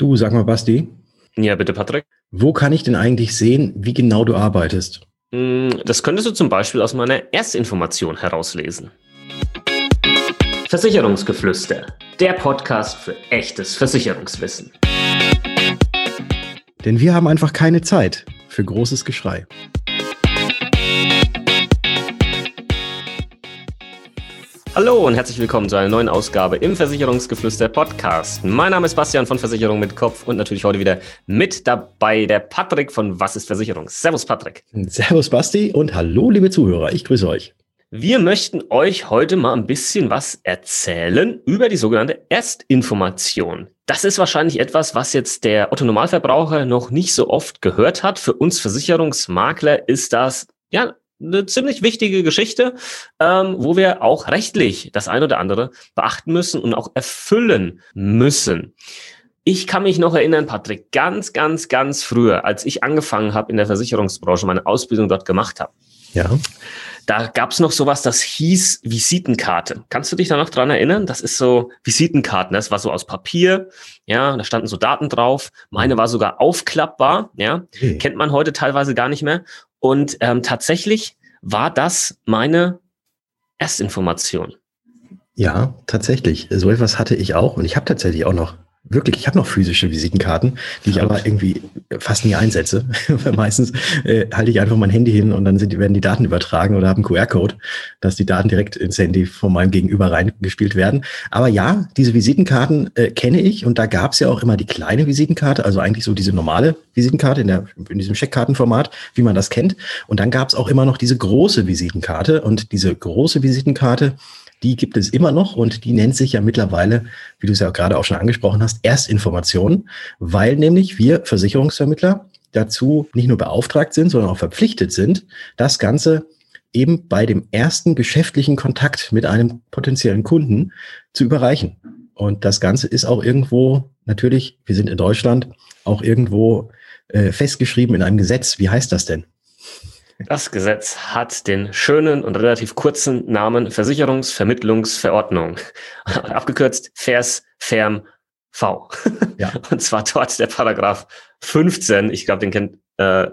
Du, sag mal, Basti. Ja, bitte, Patrick. Wo kann ich denn eigentlich sehen, wie genau du arbeitest? Hm, das könntest du zum Beispiel aus meiner Erstinformation herauslesen. Versicherungsgeflüster, der Podcast für echtes Versicherungswissen. Denn wir haben einfach keine Zeit für großes Geschrei. Hallo und herzlich willkommen zu einer neuen Ausgabe im Versicherungsgeflüster Podcast. Mein Name ist Bastian von Versicherung mit Kopf und natürlich heute wieder mit dabei der Patrick von Was ist Versicherung? Servus Patrick. Servus Basti und hallo liebe Zuhörer, ich grüße euch. Wir möchten euch heute mal ein bisschen was erzählen über die sogenannte Erstinformation. Das ist wahrscheinlich etwas, was jetzt der Otto Normalverbraucher noch nicht so oft gehört hat. Für uns Versicherungsmakler ist das ja eine ziemlich wichtige Geschichte, ähm, wo wir auch rechtlich das ein oder andere beachten müssen und auch erfüllen müssen. Ich kann mich noch erinnern, Patrick, ganz, ganz, ganz früher, als ich angefangen habe in der Versicherungsbranche, meine Ausbildung dort gemacht habe. Ja. Da gab es noch sowas, das hieß Visitenkarte. Kannst du dich da noch dran erinnern? Das ist so Visitenkarten. Das war so aus Papier. Ja, da standen so Daten drauf. Meine war sogar aufklappbar. Ja, okay. kennt man heute teilweise gar nicht mehr. Und ähm, tatsächlich war das meine Erstinformation. Ja, tatsächlich. So etwas hatte ich auch und ich habe tatsächlich auch noch Wirklich, ich habe noch physische Visitenkarten, die ich aber irgendwie fast nie einsetze. Meistens äh, halte ich einfach mein Handy hin und dann sind, werden die Daten übertragen oder haben QR-Code, dass die Daten direkt ins Handy von meinem Gegenüber reingespielt werden. Aber ja, diese Visitenkarten äh, kenne ich und da gab es ja auch immer die kleine Visitenkarte, also eigentlich so diese normale Visitenkarte in, der, in diesem Scheckkartenformat, wie man das kennt. Und dann gab es auch immer noch diese große Visitenkarte und diese große Visitenkarte, die gibt es immer noch und die nennt sich ja mittlerweile, wie du es ja gerade auch schon angesprochen hast, Erstinformation, weil nämlich wir Versicherungsvermittler dazu nicht nur beauftragt sind, sondern auch verpflichtet sind, das Ganze eben bei dem ersten geschäftlichen Kontakt mit einem potenziellen Kunden zu überreichen. Und das Ganze ist auch irgendwo, natürlich, wir sind in Deutschland, auch irgendwo äh, festgeschrieben in einem Gesetz. Wie heißt das denn? Das Gesetz hat den schönen und relativ kurzen Namen Versicherungsvermittlungsverordnung. Abgekürzt Vers Ferm V. Ja. Und zwar dort der Paragraph 15. Ich glaube, den kennt äh,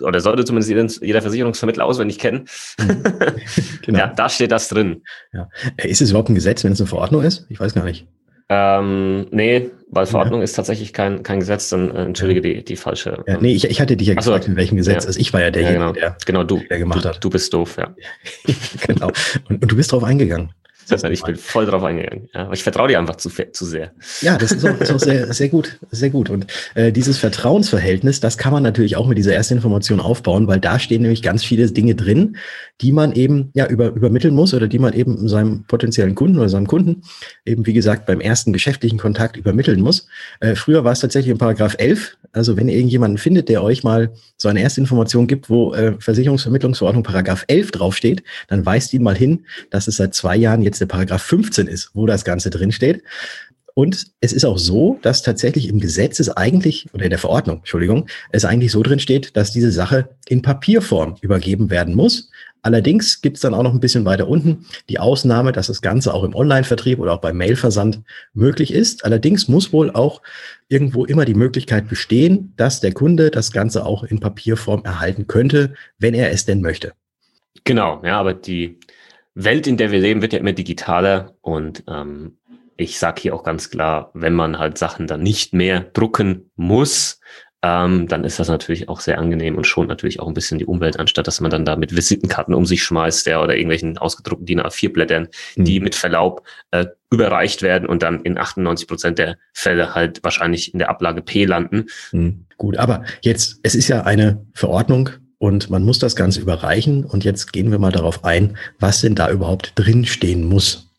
oder sollte zumindest jeder, Versicherungsvermittler auswendig kennen. Mhm. genau. Ja, da steht das drin. Ja. Ist es überhaupt ein Gesetz, wenn es eine Verordnung ist? Ich weiß gar nicht. Ähm, nee, weil Verordnung ja. ist tatsächlich kein, kein Gesetz, dann äh, entschuldige die, die falsche. Ja, nee, ich, ich hatte dich ja gefragt, so, in welchem Gesetz. Ja. Also ich war ja derjenige, ja, genau. der, genau, du, der gemacht du, hat. Du bist doof, ja. genau. Und, und, du bist drauf eingegangen. Ich bin voll drauf eingegangen. Ja, aber ich vertraue dir einfach zu, zu sehr. Ja, das ist auch, ist auch sehr, sehr gut, sehr gut. Und äh, dieses Vertrauensverhältnis, das kann man natürlich auch mit dieser ersten Information aufbauen, weil da stehen nämlich ganz viele Dinge drin, die man eben ja über, übermitteln muss oder die man eben seinem potenziellen Kunden oder seinem Kunden eben wie gesagt beim ersten geschäftlichen Kontakt übermitteln muss. Äh, früher war es tatsächlich in Paragraph 11. Also wenn ihr irgendjemanden findet, der euch mal so eine Erstinformation gibt, wo äh, Versicherungsvermittlungsverordnung Paragraph 11 draufsteht, dann weist ihn mal hin, dass es seit zwei Jahren jetzt der Paragraph 15 ist, wo das Ganze drinsteht. Und es ist auch so, dass tatsächlich im Gesetz es eigentlich, oder in der Verordnung, Entschuldigung, es eigentlich so drin steht, dass diese Sache in Papierform übergeben werden muss. Allerdings gibt es dann auch noch ein bisschen weiter unten die Ausnahme, dass das Ganze auch im Online-Vertrieb oder auch beim Mailversand möglich ist. Allerdings muss wohl auch irgendwo immer die Möglichkeit bestehen, dass der Kunde das Ganze auch in Papierform erhalten könnte, wenn er es denn möchte. Genau, ja, aber die Welt, in der wir leben, wird ja immer digitaler und ähm, ich sage hier auch ganz klar, wenn man halt Sachen dann nicht mehr drucken muss, ähm, dann ist das natürlich auch sehr angenehm und schont natürlich auch ein bisschen die Umwelt, anstatt dass man dann da mit Visitenkarten um sich schmeißt ja, oder irgendwelchen ausgedruckten DIN A4-Blättern, mhm. die mit Verlaub äh, überreicht werden und dann in 98 Prozent der Fälle halt wahrscheinlich in der Ablage P landen. Mhm. Gut, aber jetzt, es ist ja eine Verordnung, und man muss das Ganze überreichen. Und jetzt gehen wir mal darauf ein, was denn da überhaupt drinstehen muss.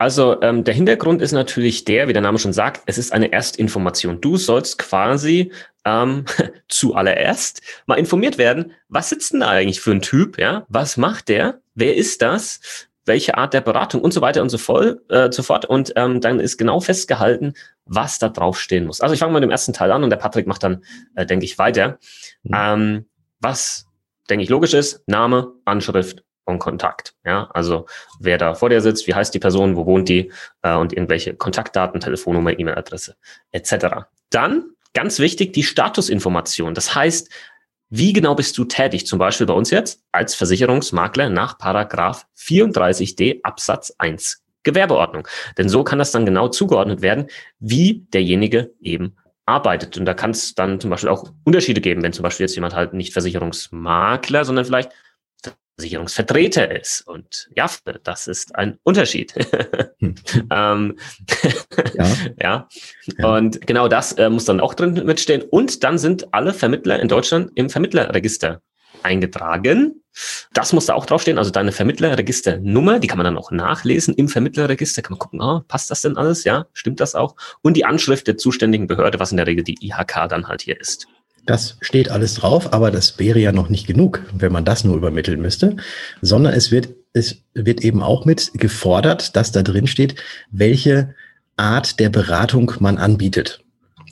Also ähm, der Hintergrund ist natürlich der, wie der Name schon sagt, es ist eine Erstinformation. Du sollst quasi ähm, zuallererst mal informiert werden, was sitzt denn da eigentlich für ein Typ, ja? Was macht der? Wer ist das? Welche Art der Beratung und so weiter und so, voll, äh, so fort. Und ähm, dann ist genau festgehalten, was da draufstehen muss. Also ich fange mal mit dem ersten Teil an und der Patrick macht dann, äh, denke ich, weiter. Mhm. Ähm, was denke ich, logisch ist, Name, Anschrift Kontakt. Ja, also wer da vor dir sitzt, wie heißt die Person, wo wohnt die äh, und irgendwelche Kontaktdaten, Telefonnummer, E-Mail-Adresse etc. Dann ganz wichtig die Statusinformation. Das heißt, wie genau bist du tätig? Zum Beispiel bei uns jetzt als Versicherungsmakler nach Paragraph 34d Absatz 1 Gewerbeordnung. Denn so kann das dann genau zugeordnet werden, wie derjenige eben arbeitet. Und da kann es dann zum Beispiel auch Unterschiede geben, wenn zum Beispiel jetzt jemand halt nicht Versicherungsmakler, sondern vielleicht Versicherungsvertreter ist. Und ja, das ist ein Unterschied. Hm. ähm, ja. ja. ja. Und genau das äh, muss dann auch drin mitstehen. Und dann sind alle Vermittler in Deutschland im Vermittlerregister eingetragen. Das muss da auch draufstehen. Also deine Vermittlerregisternummer, die kann man dann auch nachlesen im Vermittlerregister. Kann man gucken, oh, passt das denn alles? Ja, stimmt das auch? Und die Anschrift der zuständigen Behörde, was in der Regel die IHK dann halt hier ist. Das steht alles drauf, aber das wäre ja noch nicht genug, wenn man das nur übermitteln müsste, sondern es wird, es wird eben auch mit gefordert, dass da drin steht, welche Art der Beratung man anbietet.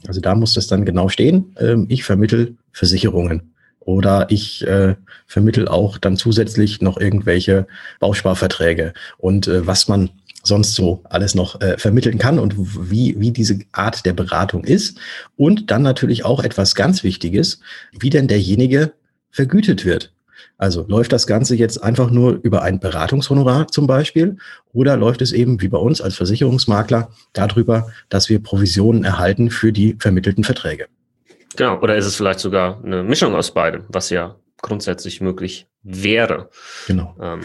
Also da muss das dann genau stehen. Ähm, ich vermittel Versicherungen oder ich äh, vermittel auch dann zusätzlich noch irgendwelche Bausparverträge und äh, was man sonst so alles noch äh, vermitteln kann und wie, wie diese Art der Beratung ist. Und dann natürlich auch etwas ganz Wichtiges, wie denn derjenige vergütet wird. Also läuft das Ganze jetzt einfach nur über ein Beratungshonorar zum Beispiel oder läuft es eben wie bei uns als Versicherungsmakler darüber, dass wir Provisionen erhalten für die vermittelten Verträge? Genau, oder ist es vielleicht sogar eine Mischung aus beidem, was ja grundsätzlich möglich wäre. Genau. Ähm,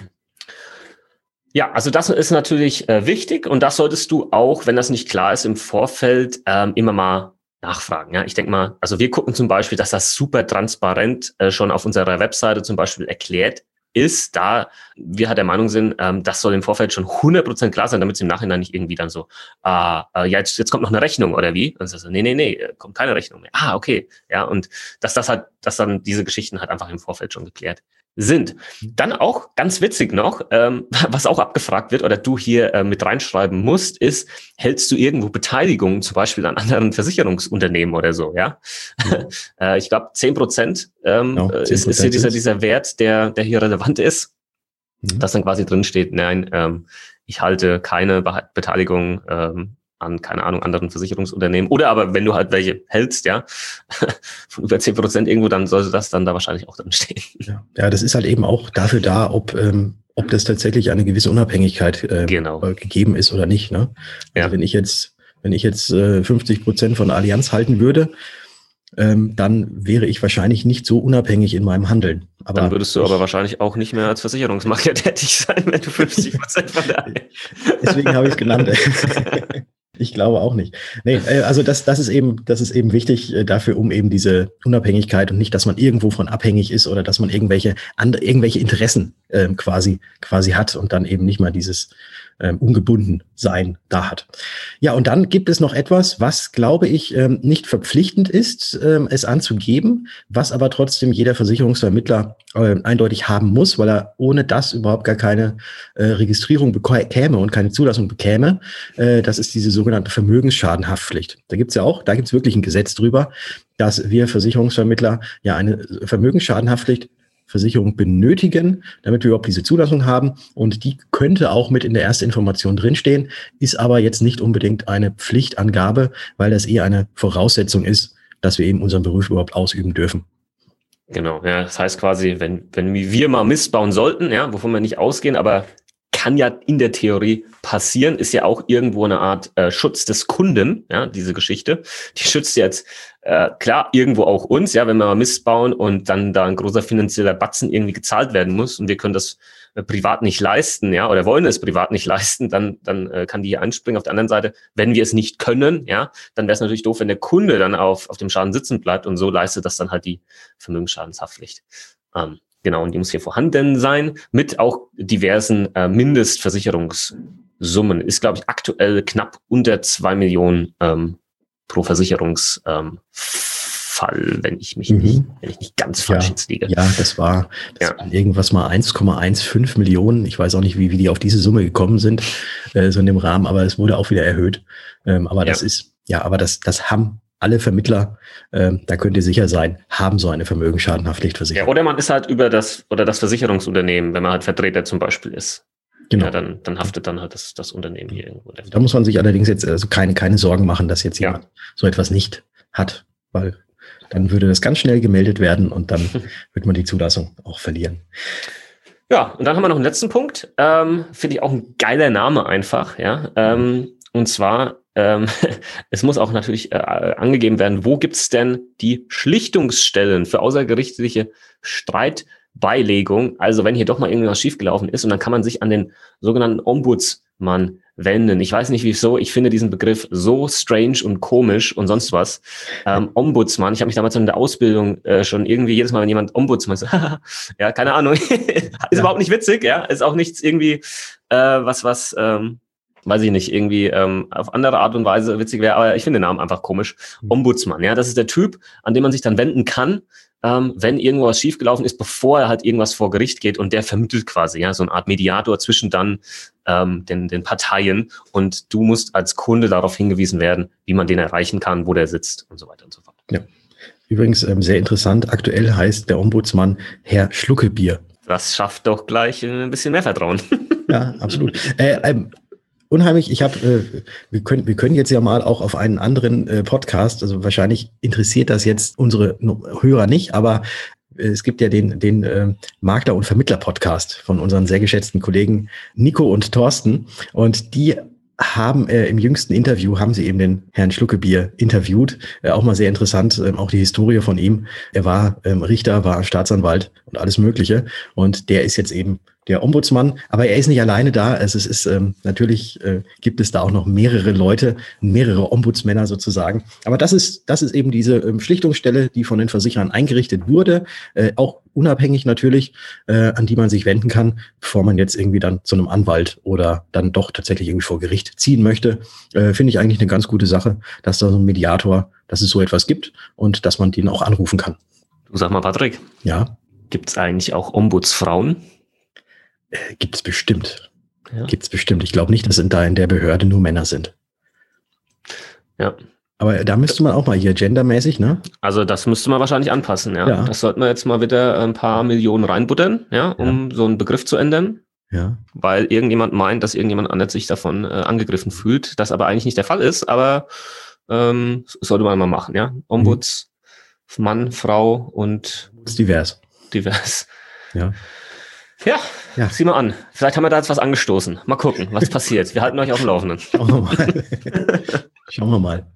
ja, also das ist natürlich äh, wichtig und das solltest du auch, wenn das nicht klar ist, im Vorfeld ähm, immer mal nachfragen. Ja, ich denke mal, also wir gucken zum Beispiel, dass das super transparent äh, schon auf unserer Webseite zum Beispiel erklärt ist, da wir halt der Meinung sind, ähm, das soll im Vorfeld schon 100% klar sein, damit es im Nachhinein nicht irgendwie dann so, äh, äh, ja, jetzt, jetzt kommt noch eine Rechnung oder wie? Und so, nee, nee, nee, äh, kommt keine Rechnung mehr. Ah, okay. Ja, und dass das halt, dass dann diese Geschichten halt einfach im Vorfeld schon geklärt sind. Dann auch ganz witzig noch, ähm, was auch abgefragt wird oder du hier äh, mit reinschreiben musst, ist, hältst du irgendwo Beteiligungen, zum Beispiel an anderen Versicherungsunternehmen oder so, ja? ja. äh, ich glaube, zehn Prozent ähm, genau, ist, ist hier dieser, dieser Wert, der, der hier relevant ist, mhm. dass dann quasi drin steht, nein, ähm, ich halte keine Be Beteiligung ähm, an, keine Ahnung, anderen Versicherungsunternehmen. Oder aber wenn du halt welche hältst, ja, von über zehn Prozent irgendwo, dann sollte das dann da wahrscheinlich auch drin stehen. Ja, ja das ist halt eben auch dafür da, ob, ähm, ob das tatsächlich eine gewisse Unabhängigkeit äh, genau. Äh, gegeben ist oder nicht. Ne? Also ja. wenn ich jetzt, wenn ich jetzt äh, 50 Prozent von Allianz halten würde, ähm, dann wäre ich wahrscheinlich nicht so unabhängig in meinem Handeln. Aber dann würdest du aber wahrscheinlich auch nicht mehr als Versicherungsmakler tätig sein, wenn du 50 Prozent von der Deswegen habe ich es genannt. Ich glaube auch nicht. Nee, äh, also das, das ist eben, das ist eben wichtig äh, dafür, um eben diese Unabhängigkeit und nicht, dass man irgendwo von abhängig ist oder dass man irgendwelche andere, irgendwelche Interessen ähm, quasi, quasi hat und dann eben nicht mal dieses ähm, ungebunden sein da hat. Ja, und dann gibt es noch etwas, was, glaube ich, ähm, nicht verpflichtend ist, ähm, es anzugeben, was aber trotzdem jeder Versicherungsvermittler äh, eindeutig haben muss, weil er ohne das überhaupt gar keine äh, Registrierung bekäme und keine Zulassung bekäme. Äh, das ist diese sogenannte Vermögensschadenhaftpflicht. Da gibt's ja auch, da gibt's wirklich ein Gesetz drüber, dass wir Versicherungsvermittler ja eine Vermögensschadenhaftpflicht Versicherung benötigen, damit wir überhaupt diese Zulassung haben. Und die könnte auch mit in der ersten Information drinstehen, ist aber jetzt nicht unbedingt eine Pflichtangabe, weil das eher eine Voraussetzung ist, dass wir eben unseren Beruf überhaupt ausüben dürfen. Genau, ja, das heißt quasi, wenn, wenn wir mal Mist bauen sollten, ja, wovon wir nicht ausgehen, aber kann ja in der Theorie passieren, ist ja auch irgendwo eine Art äh, Schutz des Kunden, ja, diese Geschichte. Die schützt jetzt äh, klar irgendwo auch uns, ja, wenn wir mal Mist bauen und dann da ein großer finanzieller Batzen irgendwie gezahlt werden muss und wir können das äh, privat nicht leisten, ja, oder wollen es privat nicht leisten, dann, dann äh, kann die hier anspringen. Auf der anderen Seite, wenn wir es nicht können, ja, dann wäre es natürlich doof, wenn der Kunde dann auf, auf dem Schaden sitzen bleibt und so leistet das dann halt die Vermögensschadenshaftpflicht. Ähm, Genau, und die muss hier vorhanden sein mit auch diversen äh, Mindestversicherungssummen. Ist, glaube ich, aktuell knapp unter zwei Millionen ähm, pro Versicherungsfall, ähm, wenn ich mich mhm. nicht, wenn ich nicht ganz falsch ja, jetzt liege. Ja, das war, das ja. irgendwas mal 1,15 Millionen. Ich weiß auch nicht, wie, wie die auf diese Summe gekommen sind, äh, so in dem Rahmen, aber es wurde auch wieder erhöht. Ähm, aber das ja. ist, ja, aber das, das haben alle Vermittler, äh, da könnt ihr sicher sein, haben so eine Vermögensschadenhaftpflichtversicherung. Ja, oder man ist halt über das, oder das Versicherungsunternehmen, wenn man halt Vertreter zum Beispiel ist. Genau. Ja, dann, dann haftet dann halt das, das Unternehmen hier irgendwo. Da muss man sich allerdings jetzt also keine, keine Sorgen machen, dass jetzt jemand ja. so etwas nicht hat, weil dann würde das ganz schnell gemeldet werden und dann wird man die Zulassung auch verlieren. Ja, und dann haben wir noch einen letzten Punkt. Ähm, Finde ich auch ein geiler Name einfach, ja. Ähm, und zwar, ähm, es muss auch natürlich äh, angegeben werden, wo gibt's denn die Schlichtungsstellen für außergerichtliche Streitbeilegung? Also wenn hier doch mal irgendwas schiefgelaufen ist und dann kann man sich an den sogenannten Ombudsmann wenden. Ich weiß nicht wieso, ich finde diesen Begriff so strange und komisch und sonst was. Ähm, Ombudsmann, ich habe mich damals in der Ausbildung äh, schon irgendwie jedes Mal, wenn jemand Ombudsmann sagt, ja, keine Ahnung, ist ja. überhaupt nicht witzig, ja, ist auch nichts irgendwie äh, was, was, ähm, weiß ich nicht, irgendwie ähm, auf andere Art und Weise witzig wäre, aber ich finde den Namen einfach komisch. Mhm. Ombudsmann, ja, das ist der Typ, an dem man sich dann wenden kann, ähm, wenn irgendwas schiefgelaufen ist, bevor er halt irgendwas vor Gericht geht und der vermittelt quasi, ja, so eine Art Mediator zwischen dann ähm, den, den Parteien und du musst als Kunde darauf hingewiesen werden, wie man den erreichen kann, wo der sitzt und so weiter und so fort. Ja. Übrigens ähm, sehr interessant, aktuell heißt der Ombudsmann Herr Schluckebier. Das schafft doch gleich ein bisschen mehr Vertrauen. Ja, absolut. Äh, ähm, unheimlich. Ich habe, äh, wir können, wir können jetzt ja mal auch auf einen anderen äh, Podcast. Also wahrscheinlich interessiert das jetzt unsere Hörer nicht, aber äh, es gibt ja den, den äh, Makler- und Vermittler-Podcast von unseren sehr geschätzten Kollegen Nico und Thorsten. Und die haben äh, im jüngsten Interview haben sie eben den Herrn Schluckebier interviewt. Äh, auch mal sehr interessant, äh, auch die Historie von ihm. Er war ähm, Richter, war Staatsanwalt und alles Mögliche. Und der ist jetzt eben der Ombudsmann. Aber er ist nicht alleine da. Also es ist ähm, natürlich äh, gibt es da auch noch mehrere Leute, mehrere Ombudsmänner sozusagen. Aber das ist das ist eben diese ähm, Schlichtungsstelle, die von den Versicherern eingerichtet wurde, äh, auch unabhängig natürlich, äh, an die man sich wenden kann, bevor man jetzt irgendwie dann zu einem Anwalt oder dann doch tatsächlich irgendwie vor Gericht ziehen möchte. Äh, Finde ich eigentlich eine ganz gute Sache, dass da so ein Mediator, dass es so etwas gibt und dass man den auch anrufen kann. Du sag mal, Patrick. Ja. Gibt es eigentlich auch Ombudsfrauen? Äh, Gibt es bestimmt. Ja. Gibt es bestimmt. Ich glaube nicht, dass in da in der Behörde nur Männer sind. Ja. Aber da müsste man auch mal hier gendermäßig, ne? Also das müsste man wahrscheinlich anpassen, ja. ja. Das sollten wir jetzt mal wieder ein paar Millionen reinbuttern, ja, um ja. so einen Begriff zu ändern. Ja. Weil irgendjemand meint, dass irgendjemand anders sich davon äh, angegriffen fühlt, das aber eigentlich nicht der Fall ist, aber ähm, sollte man mal machen, ja. Ombudsmann, mhm. Frau und ist divers. Divers. Ja. Ja, ja, sieh mal an. Vielleicht haben wir da jetzt was angestoßen. Mal gucken, was passiert. Wir halten euch auf dem Laufenden. Schauen wir mal. Schauen wir mal,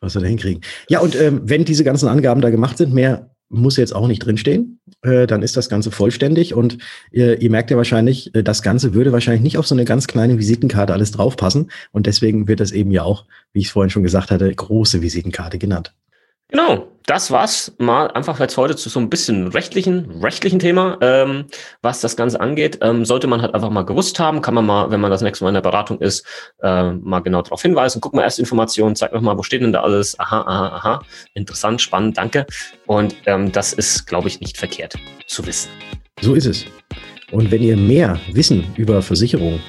was wir da hinkriegen. Ja, und ähm, wenn diese ganzen Angaben da gemacht sind, mehr muss jetzt auch nicht drinstehen. Äh, dann ist das Ganze vollständig und äh, ihr merkt ja wahrscheinlich, äh, das Ganze würde wahrscheinlich nicht auf so eine ganz kleine Visitenkarte alles draufpassen. Und deswegen wird das eben ja auch, wie ich es vorhin schon gesagt hatte, große Visitenkarte genannt. Genau, das war's mal einfach jetzt heute zu so ein bisschen rechtlichen, rechtlichen Thema, ähm, was das Ganze angeht. Ähm, sollte man halt einfach mal gewusst haben, kann man mal, wenn man das nächste Mal in der Beratung ist, äh, mal genau darauf hinweisen. Guck mal erst Informationen, zeig noch mal, wo steht denn da alles? Aha, aha, aha. Interessant, spannend, danke. Und ähm, das ist, glaube ich, nicht verkehrt zu wissen. So ist es. Und wenn ihr mehr Wissen über Versicherungen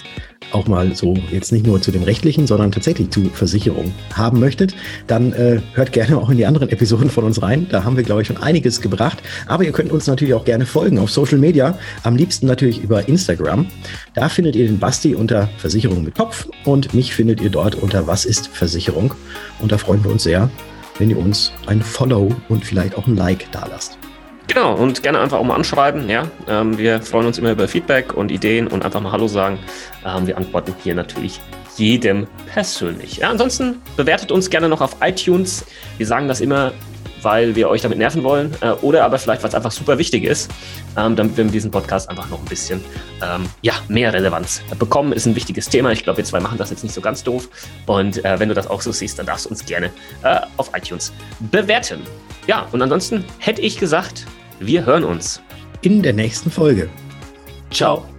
auch mal so jetzt nicht nur zu dem rechtlichen, sondern tatsächlich zu Versicherung haben möchtet, dann äh, hört gerne auch in die anderen Episoden von uns rein. Da haben wir, glaube ich, schon einiges gebracht. Aber ihr könnt uns natürlich auch gerne folgen auf Social Media. Am liebsten natürlich über Instagram. Da findet ihr den Basti unter Versicherung mit Kopf und mich findet ihr dort unter Was ist Versicherung. Und da freuen wir uns sehr, wenn ihr uns ein Follow und vielleicht auch ein Like da lasst. Genau, und gerne einfach auch mal anschreiben. Ja? Ähm, wir freuen uns immer über Feedback und Ideen und einfach mal Hallo sagen. Ähm, wir antworten hier natürlich jedem persönlich. Ja, ansonsten bewertet uns gerne noch auf iTunes. Wir sagen das immer, weil wir euch damit nerven wollen äh, oder aber vielleicht, weil es einfach super wichtig ist, ähm, damit wir mit diesem Podcast einfach noch ein bisschen ähm, ja, mehr Relevanz bekommen. Ist ein wichtiges Thema. Ich glaube, wir zwei machen das jetzt nicht so ganz doof. Und äh, wenn du das auch so siehst, dann darfst du uns gerne äh, auf iTunes bewerten. Ja, und ansonsten hätte ich gesagt, wir hören uns. In der nächsten Folge. Ciao.